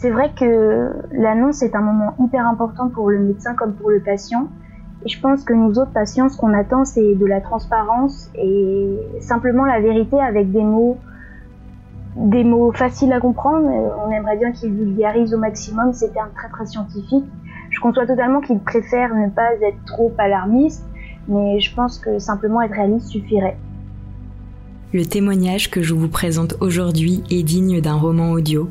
C'est vrai que l'annonce est un moment hyper important pour le médecin comme pour le patient. Et je pense que nous autres patients, ce qu'on attend, c'est de la transparence et simplement la vérité avec des mots, des mots faciles à comprendre. On aimerait bien qu'ils vulgarisent au maximum. C'est un très très scientifique. Je conçois totalement qu'ils préfèrent ne pas être trop alarmistes, mais je pense que simplement être réaliste suffirait. Le témoignage que je vous présente aujourd'hui est digne d'un roman audio,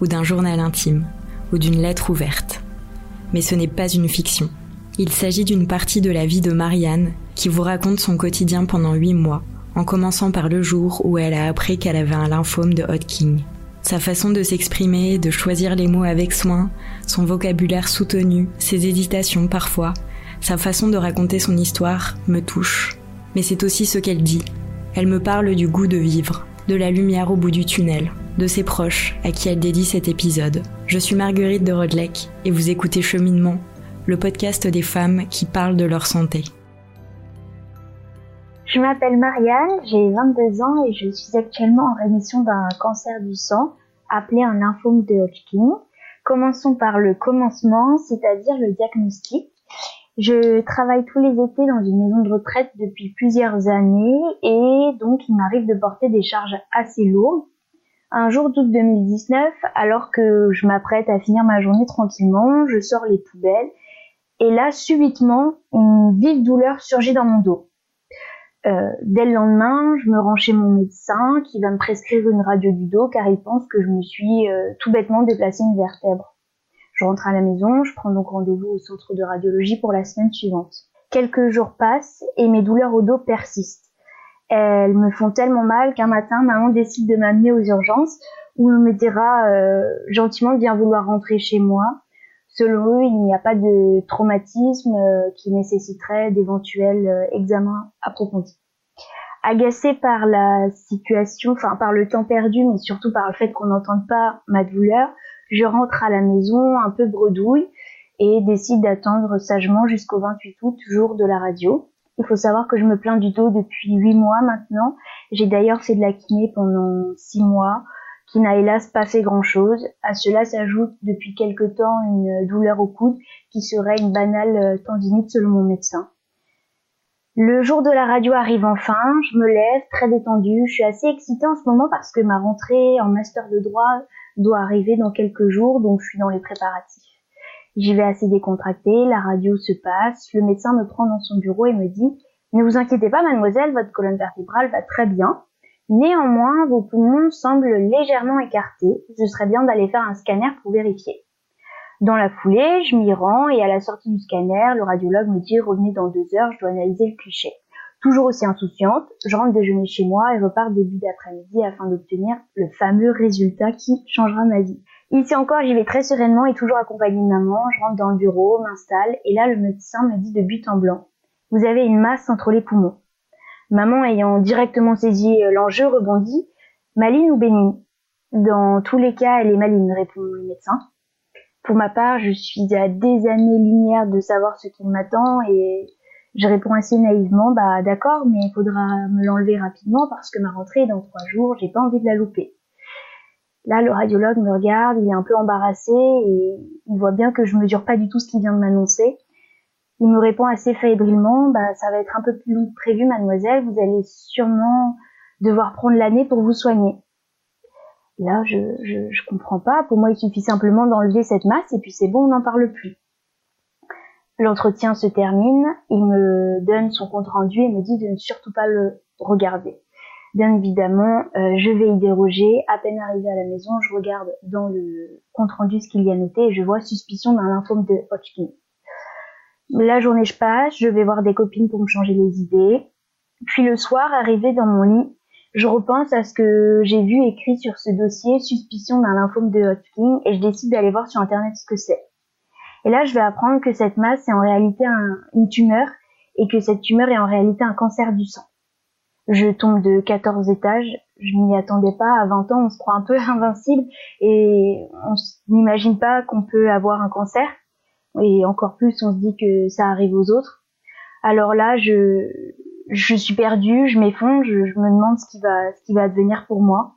ou d'un journal intime, ou d'une lettre ouverte. Mais ce n'est pas une fiction. Il s'agit d'une partie de la vie de Marianne qui vous raconte son quotidien pendant huit mois, en commençant par le jour où elle a appris qu'elle avait un lymphome de Hodgkin. Sa façon de s'exprimer, de choisir les mots avec soin, son vocabulaire soutenu, ses hésitations parfois, sa façon de raconter son histoire me touche. Mais c'est aussi ce qu'elle dit, elle me parle du goût de vivre, de la lumière au bout du tunnel, de ses proches à qui elle dédie cet épisode. Je suis Marguerite de Rodlec et vous écoutez Cheminement, le podcast des femmes qui parlent de leur santé. Je m'appelle Marianne, j'ai 22 ans et je suis actuellement en rémission d'un cancer du sang appelé un lymphome de Hodgkin. Commençons par le commencement, c'est-à-dire le diagnostic. Je travaille tous les étés dans une maison de retraite depuis plusieurs années et donc il m'arrive de porter des charges assez lourdes. Un jour d'août 2019, alors que je m'apprête à finir ma journée tranquillement, je sors les poubelles et là, subitement, une vive douleur surgit dans mon dos. Euh, dès le lendemain, je me rends chez mon médecin qui va me prescrire une radio du dos car il pense que je me suis euh, tout bêtement déplacé une vertèbre. Je rentre à la maison, je prends donc rendez-vous au centre de radiologie pour la semaine suivante. Quelques jours passent et mes douleurs au dos persistent. Elles me font tellement mal qu'un matin, maman décide de m'amener aux urgences où on me dira euh, gentiment de bien vouloir rentrer chez moi. Selon eux, il n'y a pas de traumatisme euh, qui nécessiterait d'éventuels euh, examens approfondis. Agacée par la situation, enfin par le temps perdu, mais surtout par le fait qu'on n'entende pas ma douleur, je rentre à la maison un peu bredouille et décide d'attendre sagement jusqu'au 28 août, jour de la radio. Il faut savoir que je me plains du dos depuis 8 mois maintenant. J'ai d'ailleurs fait de la kiné pendant 6 mois, qui n'a hélas pas fait grand chose. À cela s'ajoute depuis quelque temps une douleur au coude qui serait une banale tendinite selon mon médecin. Le jour de la radio arrive enfin, je me lève très détendue, je suis assez excitée en ce moment parce que ma rentrée en master de droit doit arriver dans quelques jours, donc je suis dans les préparatifs. J'y vais assez décontractée, la radio se passe, le médecin me prend dans son bureau et me dit Ne vous inquiétez pas mademoiselle, votre colonne vertébrale va très bien. Néanmoins, vos poumons semblent légèrement écartés, ce serait bien d'aller faire un scanner pour vérifier. Dans la foulée, je m'y rends et à la sortie du scanner, le radiologue me dit revenez dans deux heures, je dois analyser le cliché. Toujours aussi insouciante, je rentre déjeuner chez moi et repars début d'après-midi afin d'obtenir le fameux résultat qui changera ma vie. Ici encore, j'y vais très sereinement et toujours accompagnée de maman. Je rentre dans le bureau, m'installe et là, le médecin me dit de but en blanc. Vous avez une masse entre les poumons. Maman ayant directement saisi euh, l'enjeu rebondit. Maline ou bénigne Dans tous les cas, elle est maligne, répond le médecin. Pour ma part, je suis à des années-lumière de savoir ce qui m'attend et je réponds assez naïvement, bah d'accord, mais il faudra me l'enlever rapidement parce que ma rentrée est dans trois jours, j'ai pas envie de la louper. Là, le radiologue me regarde, il est un peu embarrassé et il voit bien que je mesure pas du tout ce qu'il vient de m'annoncer. Il me répond assez fébrilement, bah ça va être un peu plus long que prévu, mademoiselle, vous allez sûrement devoir prendre l'année pour vous soigner. Là, je, je, je comprends pas. Pour moi, il suffit simplement d'enlever cette masse et puis c'est bon, on n'en parle plus. L'entretien se termine, il me donne son compte rendu et me dit de ne surtout pas le regarder. Bien évidemment, euh, je vais y déroger. À peine arrivé à la maison, je regarde dans le compte rendu ce qu'il y a noté et je vois suspicion d'un lymphome de Hodgkin. La journée je passe, je vais voir des copines pour me changer les idées. Puis le soir, arrivé dans mon lit, je repense à ce que j'ai vu écrit sur ce dossier, suspicion d'un lymphome de Hodgkin, et je décide d'aller voir sur internet ce que c'est. Et là, je vais apprendre que cette masse est en réalité une tumeur et que cette tumeur est en réalité un cancer du sang. Je tombe de 14 étages, je n'y attendais pas, à 20 ans on se croit un peu invincible et on n'imagine pas qu'on peut avoir un cancer et encore plus on se dit que ça arrive aux autres. Alors là, je, je suis perdue, je m'effondre, je, je me demande ce qui va, ce qui va devenir pour moi.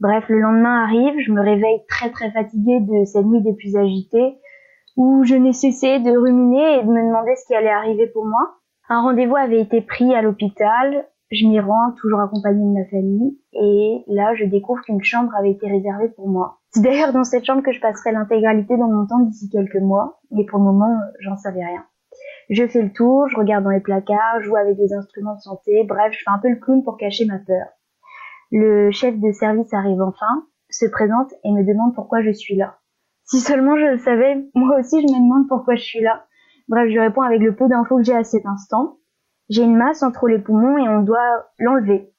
Bref, le lendemain arrive, je me réveille très très fatiguée de cette nuit des plus agitées, où je n'ai cessé de ruminer et de me demander ce qui allait arriver pour moi. Un rendez-vous avait été pris à l'hôpital, je m'y rends, toujours accompagnée de ma famille, et là je découvre qu'une chambre avait été réservée pour moi. C'est d'ailleurs dans cette chambre que je passerai l'intégralité de mon temps d'ici quelques mois, mais pour le moment, j'en savais rien. Je fais le tour, je regarde dans les placards, je joue avec des instruments de santé, bref, je fais un peu le clown pour cacher ma peur. Le chef de service arrive enfin, se présente et me demande pourquoi je suis là. Si seulement je le savais, moi aussi je me demande pourquoi je suis là. Bref, je réponds avec le peu d'infos que j'ai à cet instant. J'ai une masse entre les poumons et on doit l'enlever.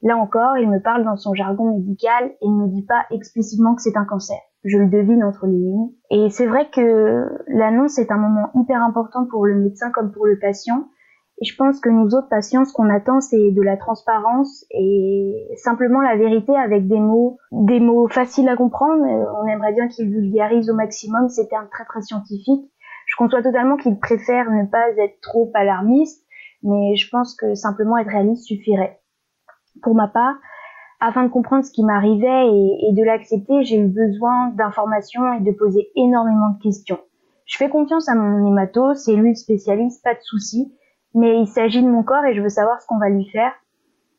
Là encore, il me parle dans son jargon médical et ne me dit pas explicitement que c'est un cancer. Je le devine entre les lignes. Et c'est vrai que l'annonce est un moment hyper important pour le médecin comme pour le patient. Et je pense que nous autres patients, ce qu'on attend, c'est de la transparence et simplement la vérité avec des mots, des mots faciles à comprendre. On aimerait bien qu'il vulgarise au maximum ces termes très très scientifiques. Je conçois totalement qu'il préfère ne pas être trop alarmiste, mais je pense que simplement être réaliste suffirait. Pour ma part, afin de comprendre ce qui m'arrivait et, de l'accepter, j'ai eu besoin d'informations et de poser énormément de questions. Je fais confiance à mon hémato, c'est lui le spécialiste, pas de souci, mais il s'agit de mon corps et je veux savoir ce qu'on va lui faire.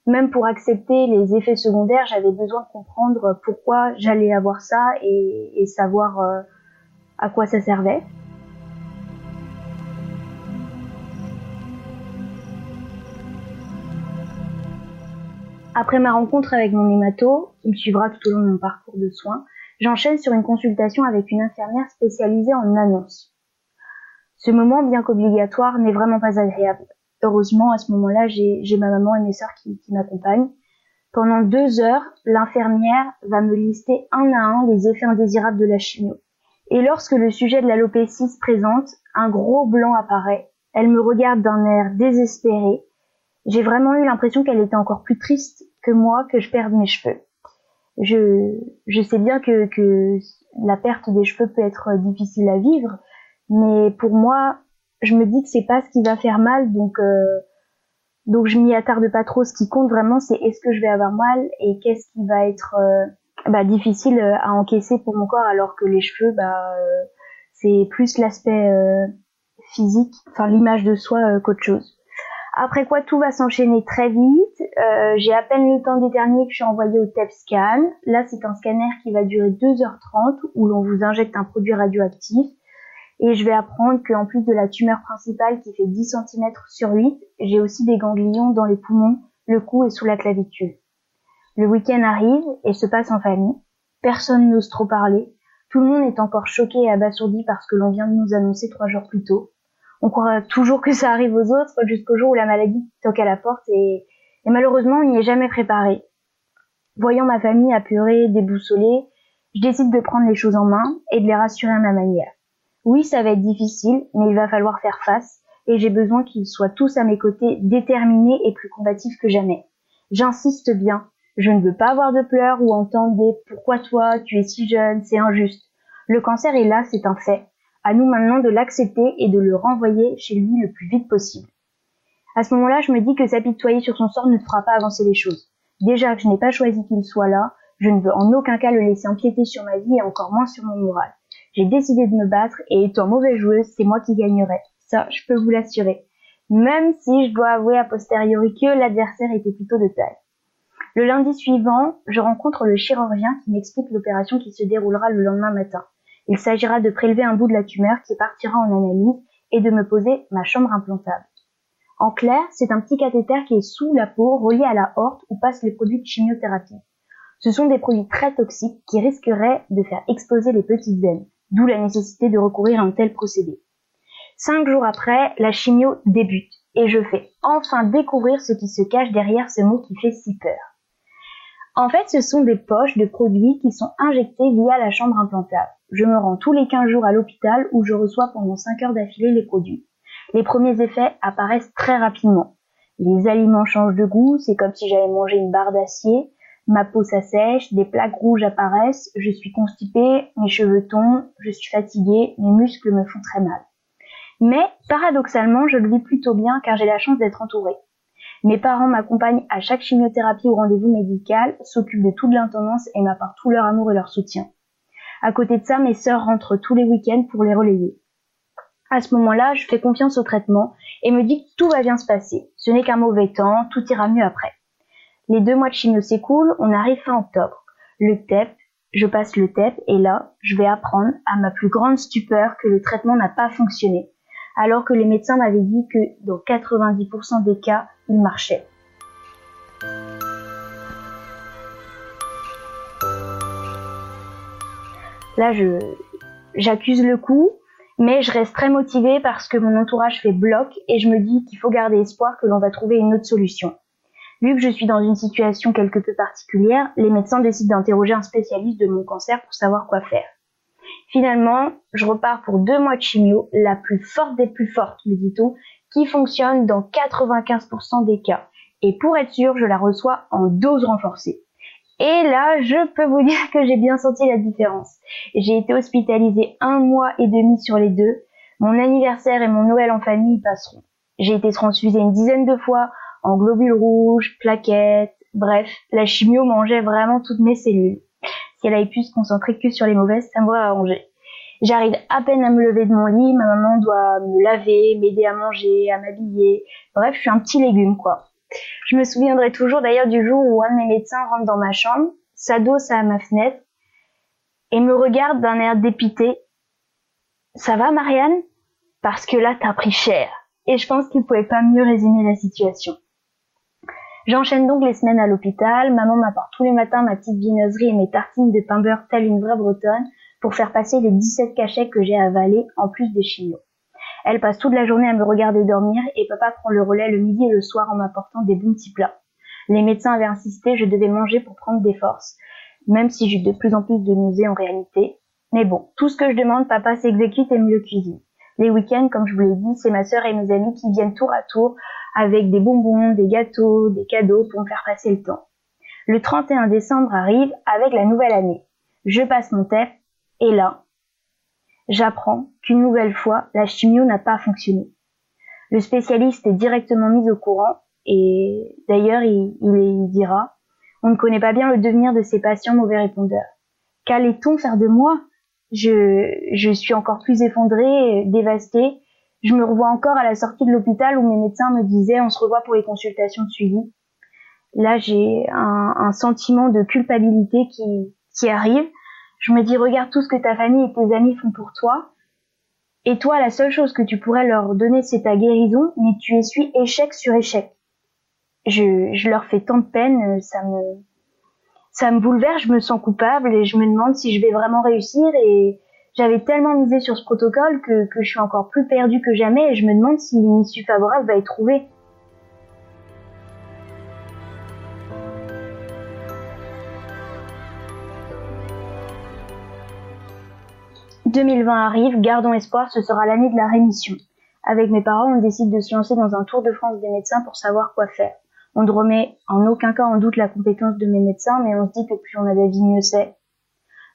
Même pour accepter les effets secondaires, j'avais besoin de comprendre pourquoi j'allais avoir ça et, savoir euh, à quoi ça servait. Après ma rencontre avec mon hémato, qui me suivra tout au long de mon parcours de soins, j'enchaîne sur une consultation avec une infirmière spécialisée en annonce. Ce moment, bien qu'obligatoire, n'est vraiment pas agréable. Heureusement, à ce moment-là, j'ai ma maman et mes sœurs qui, m'accompagnent. Pendant deux heures, l'infirmière va me lister un à un les effets indésirables de la chimio. Et lorsque le sujet de l'alopécie se présente, un gros blanc apparaît. Elle me regarde d'un air désespéré j'ai vraiment eu l'impression qu'elle était encore plus triste que moi que je perde mes cheveux. Je, je sais bien que, que la perte des cheveux peut être difficile à vivre, mais pour moi, je me dis que c'est pas ce qui va faire mal, donc euh, donc je m'y attarde pas trop. Ce qui compte vraiment, c'est est-ce que je vais avoir mal et qu'est-ce qui va être euh, bah, difficile à encaisser pour mon corps, alors que les cheveux, bah euh, c'est plus l'aspect physique, enfin l'image de soi qu'autre chose. Après quoi, tout va s'enchaîner très vite. Euh, j'ai à peine le temps d'éternuer que je suis envoyée au TEP scan. Là, c'est un scanner qui va durer 2h30 où l'on vous injecte un produit radioactif. Et je vais apprendre qu'en plus de la tumeur principale qui fait 10 cm sur 8, j'ai aussi des ganglions dans les poumons, le cou et sous la clavicule. Le week-end arrive et se passe en famille. Personne n'ose trop parler. Tout le monde est encore choqué et abasourdi par ce que l'on vient de nous annoncer trois jours plus tôt on croit toujours que ça arrive aux autres jusqu'au jour où la maladie toque à la porte et, malheureusement on n'y est jamais préparé. Voyant ma famille apeurée, déboussolée, je décide de prendre les choses en main et de les rassurer à ma manière. Oui, ça va être difficile, mais il va falloir faire face et j'ai besoin qu'ils soient tous à mes côtés, déterminés et plus combatifs que jamais. J'insiste bien, je ne veux pas avoir de pleurs ou entendre des pourquoi toi, tu es si jeune, c'est injuste. Le cancer est là, c'est un fait. À nous maintenant de l'accepter et de le renvoyer chez lui le plus vite possible. À ce moment-là, je me dis que s'apitoyer sur son sort ne fera pas avancer les choses. Déjà que je n'ai pas choisi qu'il soit là, je ne veux en aucun cas le laisser empiéter sur ma vie et encore moins sur mon moral. J'ai décidé de me battre et étant mauvaise joueuse, c'est moi qui gagnerai. Ça, je peux vous l'assurer. Même si je dois avouer a posteriori que l'adversaire était plutôt de taille. Le lundi suivant, je rencontre le chirurgien qui m'explique l'opération qui se déroulera le lendemain matin. Il s'agira de prélever un bout de la tumeur qui partira en analyse et de me poser ma chambre implantable. En clair, c'est un petit cathéter qui est sous la peau, relié à la horte où passent les produits de chimiothérapie. Ce sont des produits très toxiques qui risqueraient de faire exploser les petites veines, d'où la nécessité de recourir à un tel procédé. Cinq jours après, la chimio débute et je fais enfin découvrir ce qui se cache derrière ce mot qui fait si peur. En fait, ce sont des poches de produits qui sont injectés via la chambre implantable. Je me rends tous les 15 jours à l'hôpital où je reçois pendant 5 heures d'affilée les produits. Les premiers effets apparaissent très rapidement. Les aliments changent de goût, c'est comme si j'avais mangé une barre d'acier. Ma peau s'assèche, des plaques rouges apparaissent, je suis constipée, mes cheveux tombent, je suis fatiguée, mes muscles me font très mal. Mais paradoxalement, je le vis plutôt bien car j'ai la chance d'être entourée. Mes parents m'accompagnent à chaque chimiothérapie ou rendez-vous médical, s'occupent de toute l'intendance et m'apportent tout leur amour et leur soutien. À côté de ça, mes sœurs rentrent tous les week-ends pour les relayer. À ce moment-là, je fais confiance au traitement et me dis que tout va bien se passer. Ce n'est qu'un mauvais temps, tout ira mieux après. Les deux mois de chimio s'écoulent, on arrive fin octobre. Le TEP, je passe le TEP et là, je vais apprendre à ma plus grande stupeur que le traitement n'a pas fonctionné, alors que les médecins m'avaient dit que dans 90% des cas, il marchait. Là, j'accuse le coup, mais je reste très motivée parce que mon entourage fait bloc et je me dis qu'il faut garder espoir que l'on va trouver une autre solution. Vu que je suis dans une situation quelque peu particulière, les médecins décident d'interroger un spécialiste de mon cancer pour savoir quoi faire. Finalement, je repars pour deux mois de chimio, la plus forte des plus fortes, me dit-on, qui fonctionne dans 95% des cas. Et pour être sûr, je la reçois en dose renforcée. Et là, je peux vous dire que j'ai bien senti la différence. J'ai été hospitalisée un mois et demi sur les deux. Mon anniversaire et mon Noël en famille passeront. J'ai été transfusée une dizaine de fois en globules rouges, plaquettes, bref, la chimio mangeait vraiment toutes mes cellules. Si elle avait pu se concentrer que sur les mauvaises, ça m'aurait arrangé. J'arrive à peine à me lever de mon lit, ma maman doit me laver, m'aider à manger, à m'habiller. Bref, je suis un petit légume, quoi. Je me souviendrai toujours d'ailleurs du jour où un de mes médecins rentre dans ma chambre, s'adosse à ma fenêtre et me regarde d'un air dépité. Ça va, Marianne? Parce que là, t'as pris cher. Et je pense qu'il pouvait pas mieux résumer la situation. J'enchaîne donc les semaines à l'hôpital. Maman m'apporte tous les matins ma petite viennoiserie et mes tartines de pain beurre telle une vraie bretonne pour faire passer les 17 cachets que j'ai avalés en plus des chignots. Elle passe toute la journée à me regarder dormir et papa prend le relais le midi et le soir en m'apportant des bons petits plats. Les médecins avaient insisté, je devais manger pour prendre des forces, même si j'ai de plus en plus de nausées en réalité. Mais bon, tout ce que je demande, papa s'exécute et me le cuisine. Les week-ends, comme je vous l'ai dit, c'est ma sœur et mes amis qui viennent tour à tour avec des bonbons, des gâteaux, des cadeaux pour me faire passer le temps. Le 31 décembre arrive avec la nouvelle année. Je passe mon TEF et là, j'apprends qu'une nouvelle fois, la chimio n'a pas fonctionné. Le spécialiste est directement mis au courant et d'ailleurs il, dira on ne connaît pas bien le devenir de ces patients mauvais répondeurs. Qu'allait-on faire de moi? Je, je suis encore plus effondrée, dévastée. Je me revois encore à la sortie de l'hôpital où mes médecins me disaient on se revoit pour les consultations de suivi. Là, j'ai un, sentiment de culpabilité qui arrive. Je me dis regarde tout ce que ta famille et tes amis font pour toi. Et toi, la seule chose que tu pourrais leur donner, c'est ta guérison, mais tu essuies échec sur échec. Je, je leur fais tant de peine, ça me, ça me bouleverse, je me sens coupable et je me demande si je vais vraiment réussir et j'avais tellement misé sur ce protocole que, que je suis encore plus perdue que jamais et je me demande si une issue favorable va être trouvée. « 2020 arrive, gardons espoir, ce sera l'année de la rémission. Avec mes parents, on décide de se lancer dans un tour de France des médecins pour savoir quoi faire. On ne remet en aucun cas en doute la compétence de mes médecins, mais on se dit que plus on a d'avis, mieux c'est.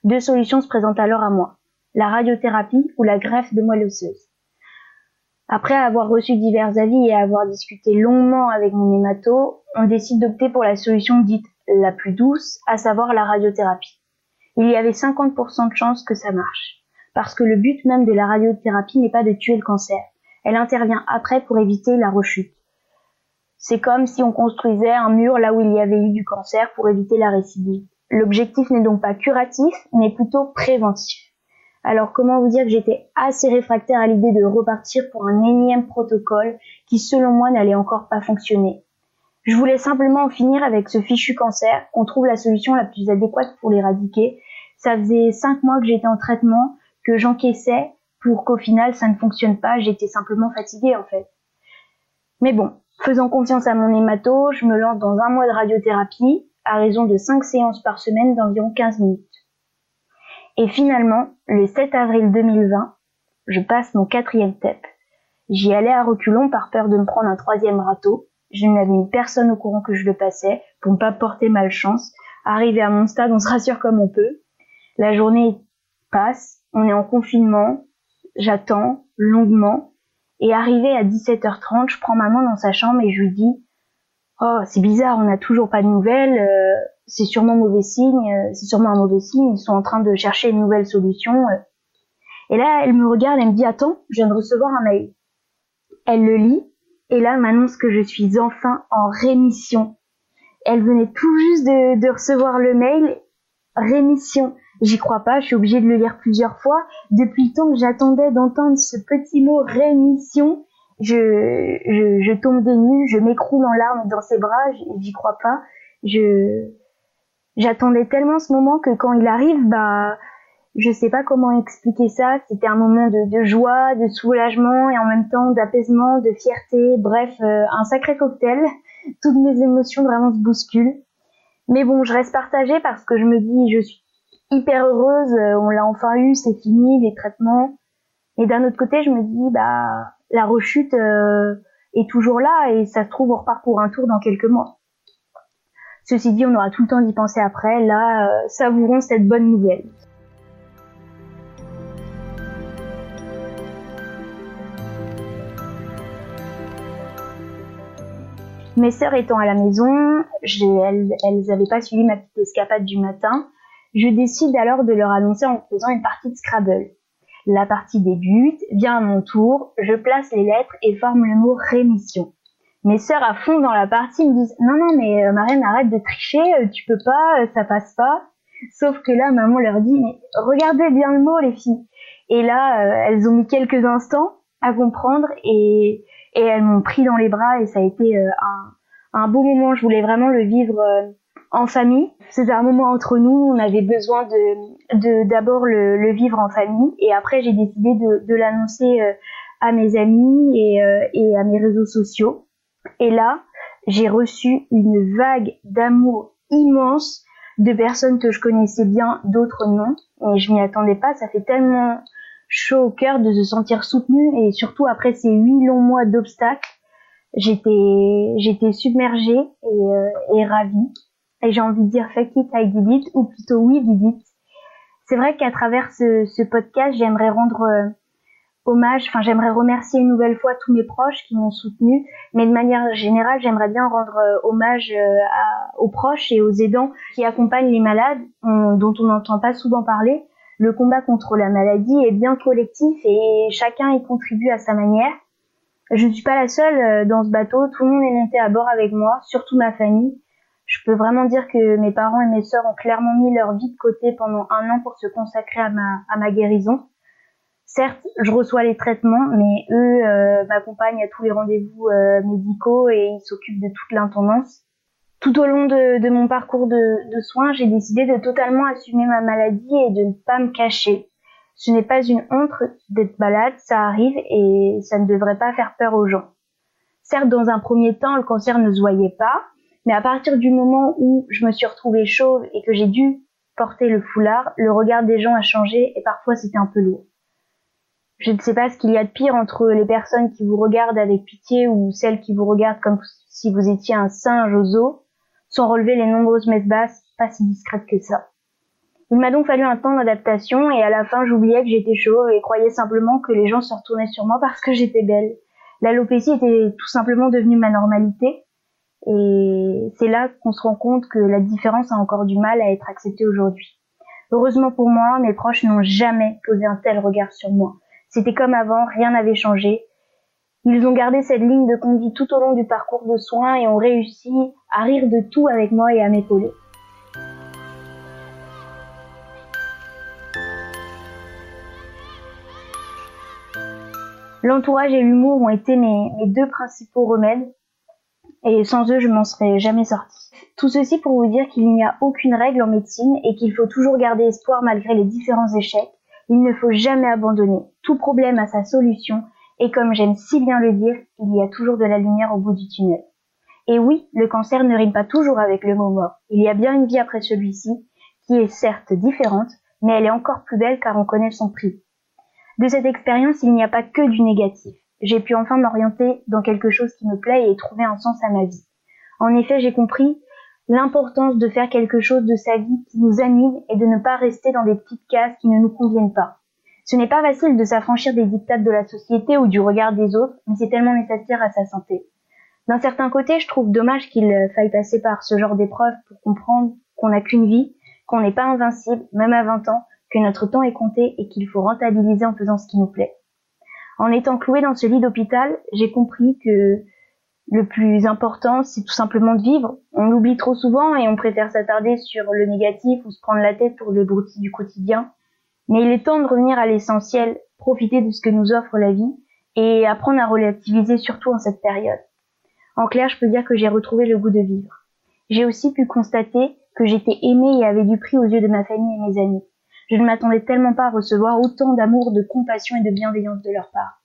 Deux solutions se présentent alors à moi. La radiothérapie ou la greffe de moelle osseuse. Après avoir reçu divers avis et avoir discuté longuement avec mon hémato, on décide d'opter pour la solution dite la plus douce, à savoir la radiothérapie. Il y avait 50% de chances que ça marche. Parce que le but même de la radiothérapie n'est pas de tuer le cancer. Elle intervient après pour éviter la rechute. C'est comme si on construisait un mur là où il y avait eu du cancer pour éviter la récidive. L'objectif n'est donc pas curatif, mais plutôt préventif. Alors comment vous dire que j'étais assez réfractaire à l'idée de repartir pour un énième protocole qui selon moi n'allait encore pas fonctionner? Je voulais simplement en finir avec ce fichu cancer, qu'on trouve la solution la plus adéquate pour l'éradiquer. Ça faisait cinq mois que j'étais en traitement, que j'encaissais pour qu'au final ça ne fonctionne pas, j'étais simplement fatiguée en fait. Mais bon, Faisant confiance à mon hémato, je me lance dans un mois de radiothérapie à raison de 5 séances par semaine d'environ 15 minutes. Et finalement, le 7 avril 2020, je passe mon quatrième TEP. J'y allais à reculons par peur de me prendre un troisième râteau. Je n'avais mis personne au courant que je le passais pour ne pas porter malchance. Arrivé à mon stade, on se rassure comme on peut. La journée passe, on est en confinement, j'attends longuement et arrivé à 17h30, je prends maman dans sa chambre et je lui dis Oh, c'est bizarre, on n'a toujours pas de nouvelles, euh, c'est sûrement mauvais signe, euh, c'est sûrement un mauvais signe, ils sont en train de chercher une nouvelle solution. Et là, elle me regarde, elle me dit Attends, je viens de recevoir un mail. Elle le lit, et là m'annonce que je suis enfin en rémission. Elle venait tout juste de, de recevoir le mail, rémission. J'y crois pas, je suis obligée de le lire plusieurs fois. Depuis le temps que j'attendais d'entendre ce petit mot rémission, je, je, je tombe des nues, je m'écroule en larmes dans ses bras, j'y crois pas. Je, j'attendais tellement ce moment que quand il arrive, bah, je sais pas comment expliquer ça. C'était un moment de, de, joie, de soulagement et en même temps d'apaisement, de fierté. Bref, euh, un sacré cocktail. Toutes mes émotions vraiment se bousculent. Mais bon, je reste partagée parce que je me dis, je suis hyper heureuse, euh, on l'a enfin eu, c'est fini, les traitements. Et d'un autre côté, je me dis, bah, la rechute euh, est toujours là et ça se trouve, on repart pour un tour dans quelques mois. Ceci dit, on aura tout le temps d'y penser après. Là, euh, savourons cette bonne nouvelle. Mes sœurs étant à la maison, elles, elles avaient pas suivi ma petite escapade du matin. Je décide alors de leur annoncer en faisant une partie de Scrabble. La partie débute, vient à mon tour, je place les lettres et forme le mot rémission. Mes sœurs à fond dans la partie me disent non non mais euh, arrête de tricher, euh, tu peux pas, euh, ça passe pas. Sauf que là maman leur dit mais regardez bien le mot les filles. Et là elles ont mis quelques instants à comprendre et, elles m'ont pris dans les bras et ça a été un beau moment. Je voulais vraiment le vivre en famille. C'était un moment entre nous, on avait besoin de d'abord le, le, vivre en famille et après j'ai décidé de, de l'annoncer euh, à mes amis et, euh, et à mes réseaux sociaux. Et là, j'ai reçu une vague d'amour immense de personnes que je connaissais bien, d'autres non. Et je m'y attendais pas, ça fait tellement chaud au cœur de se sentir soutenu et surtout après ces huit longs mois d'obstacles, j'étais j'étais submergée et, euh, et ravie. Et j'ai envie de dire fake it, I did it, ou plutôt oui, did it. C'est vrai qu'à travers ce, ce podcast, j'aimerais rendre euh, hommage, enfin j'aimerais remercier une nouvelle fois tous mes proches qui m'ont soutenu, mais de manière générale, j'aimerais bien rendre euh, hommage euh, aux proches et aux aidants qui accompagnent les malades, dont on n'entend pas souvent parler. Le combat contre la maladie est bien collectif et chacun y contribue à sa manière. Je ne suis pas la seule dans ce bateau, tout le monde est monté à bord avec moi, surtout ma famille je peux vraiment dire que mes parents et mes sœurs ont clairement mis leur vie de côté pendant un an pour se consacrer à ma, à ma guérison. Certes, je reçois les traitements, mais eux euh, m'accompagnent à tous les rendez-vous euh, médicaux et ils s'occupent de toute l'intendance. Tout au long de, de mon parcours de, de soins, j'ai décidé de totalement assumer ma maladie et de ne pas me cacher. Ce n'est pas une honte d'être malade, ça arrive et ça ne devrait pas faire peur aux gens. Certes, dans un premier temps, le cancer ne se voyait pas, mais à partir du moment où je me suis retrouvée chauve et que j'ai dû porter le foulard, le regard des gens a changé et parfois c'était un peu lourd. Je ne sais pas ce qu'il y a de pire entre les personnes qui vous regardent avec pitié ou celles qui vous regardent comme si vous étiez un singe aux os, sans relever les nombreuses messes basses pas si discrètes que ça. Il m'a donc fallu un temps d'adaptation et à la fin j'oubliais que j'étais chauve et croyais simplement que les gens se retournaient sur moi parce que j'étais belle. L'alopécie était tout simplement devenue ma normalité et c'est là qu'on se rend compte que la différence a encore du mal à être acceptée aujourd'hui. Heureusement pour moi, mes proches n'ont jamais posé un tel regard sur moi. C'était comme avant, rien n'avait changé. Ils ont gardé cette ligne de conduite tout au long du parcours de soins et ont réussi à rire de tout avec moi et à m'épauler. L'entourage et l'humour ont été mes, mes deux principaux remèdes et sans eux je m'en serais jamais sortie. Tout ceci pour vous dire qu'il n'y a aucune règle en médecine et qu'il faut toujours garder espoir malgré les différents échecs. Il ne faut jamais abandonner. Tout problème a sa solution et comme j'aime si bien le dire, il y a toujours de la lumière au bout du tunnel. Et oui, le cancer ne rime pas toujours avec le mot mort. Il y a bien une vie après celui-ci, qui est certes différente, mais elle est encore plus belle car on connaît son prix. De cette expérience, il n'y a pas que du négatif j'ai pu enfin m'orienter dans quelque chose qui me plaît et trouver un sens à ma vie. En effet, j'ai compris l'importance de faire quelque chose de sa vie qui nous anime et de ne pas rester dans des petites cases qui ne nous conviennent pas. Ce n'est pas facile de s'affranchir des dictats de la société ou du regard des autres, mais c'est tellement nécessaire à sa santé. D'un certain côté, je trouve dommage qu'il faille passer par ce genre d'épreuve pour comprendre qu'on n'a qu'une vie, qu'on n'est pas invincible, même à 20 ans, que notre temps est compté et qu'il faut rentabiliser en faisant ce qui nous plaît. En étant cloué dans ce lit d'hôpital, j'ai compris que le plus important, c'est tout simplement de vivre. On l'oublie trop souvent et on préfère s'attarder sur le négatif ou se prendre la tête pour le broutilles du quotidien. Mais il est temps de revenir à l'essentiel, profiter de ce que nous offre la vie et apprendre à relativiser surtout en cette période. En clair, je peux dire que j'ai retrouvé le goût de vivre. J'ai aussi pu constater que j'étais aimée et avait du prix aux yeux de ma famille et mes amis. Je ne m'attendais tellement pas à recevoir autant d'amour, de compassion et de bienveillance de leur part.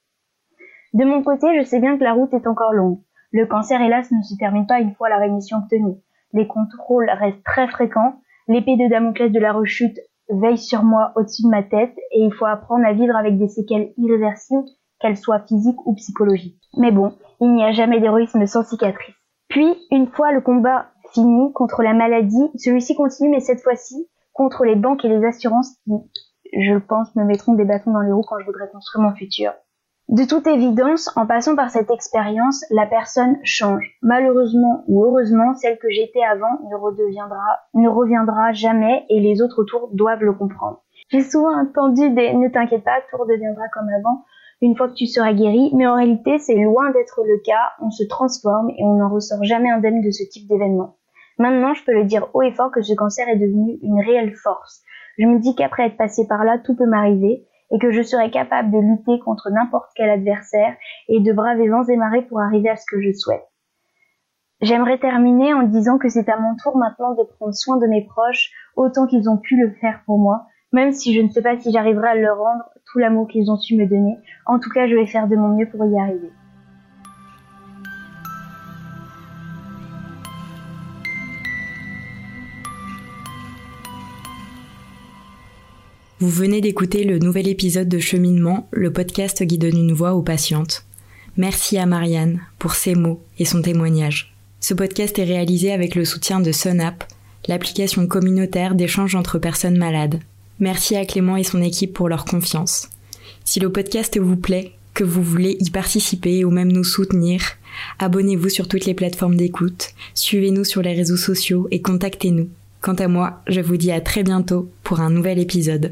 De mon côté, je sais bien que la route est encore longue. Le cancer, hélas, ne se termine pas une fois la rémission obtenue. Les contrôles restent très fréquents. L'épée de Damoclès de la rechute veille sur moi au-dessus de ma tête et il faut apprendre à vivre avec des séquelles irréversibles, qu'elles soient physiques ou psychologiques. Mais bon, il n'y a jamais d'héroïsme sans cicatrice. Puis, une fois le combat fini contre la maladie, celui-ci continue mais cette fois-ci contre les banques et les assurances qui, je pense, me mettront des bâtons dans les roues quand je voudrais construire mon futur. De toute évidence, en passant par cette expérience, la personne change. Malheureusement ou heureusement, celle que j'étais avant ne redeviendra, ne reviendra jamais et les autres autour doivent le comprendre. J'ai souvent entendu des ne t'inquiète pas, tout redeviendra comme avant une fois que tu seras guéri, mais en réalité c'est loin d'être le cas, on se transforme et on n'en ressort jamais indemne de ce type d'événement. Maintenant, je peux le dire haut et fort que ce cancer est devenu une réelle force. Je me dis qu'après être passé par là, tout peut m'arriver et que je serai capable de lutter contre n'importe quel adversaire et de braver vents et marées pour arriver à ce que je souhaite. J'aimerais terminer en disant que c'est à mon tour maintenant de prendre soin de mes proches autant qu'ils ont pu le faire pour moi, même si je ne sais pas si j'arriverai à leur rendre tout l'amour qu'ils ont su me donner. En tout cas, je vais faire de mon mieux pour y arriver. Vous venez d'écouter le nouvel épisode de Cheminement, le podcast qui donne une voix aux patientes. Merci à Marianne pour ses mots et son témoignage. Ce podcast est réalisé avec le soutien de SunApp, l'application communautaire d'échange entre personnes malades. Merci à Clément et son équipe pour leur confiance. Si le podcast vous plaît, que vous voulez y participer ou même nous soutenir, abonnez-vous sur toutes les plateformes d'écoute, suivez-nous sur les réseaux sociaux et contactez-nous. Quant à moi, je vous dis à très bientôt pour un nouvel épisode.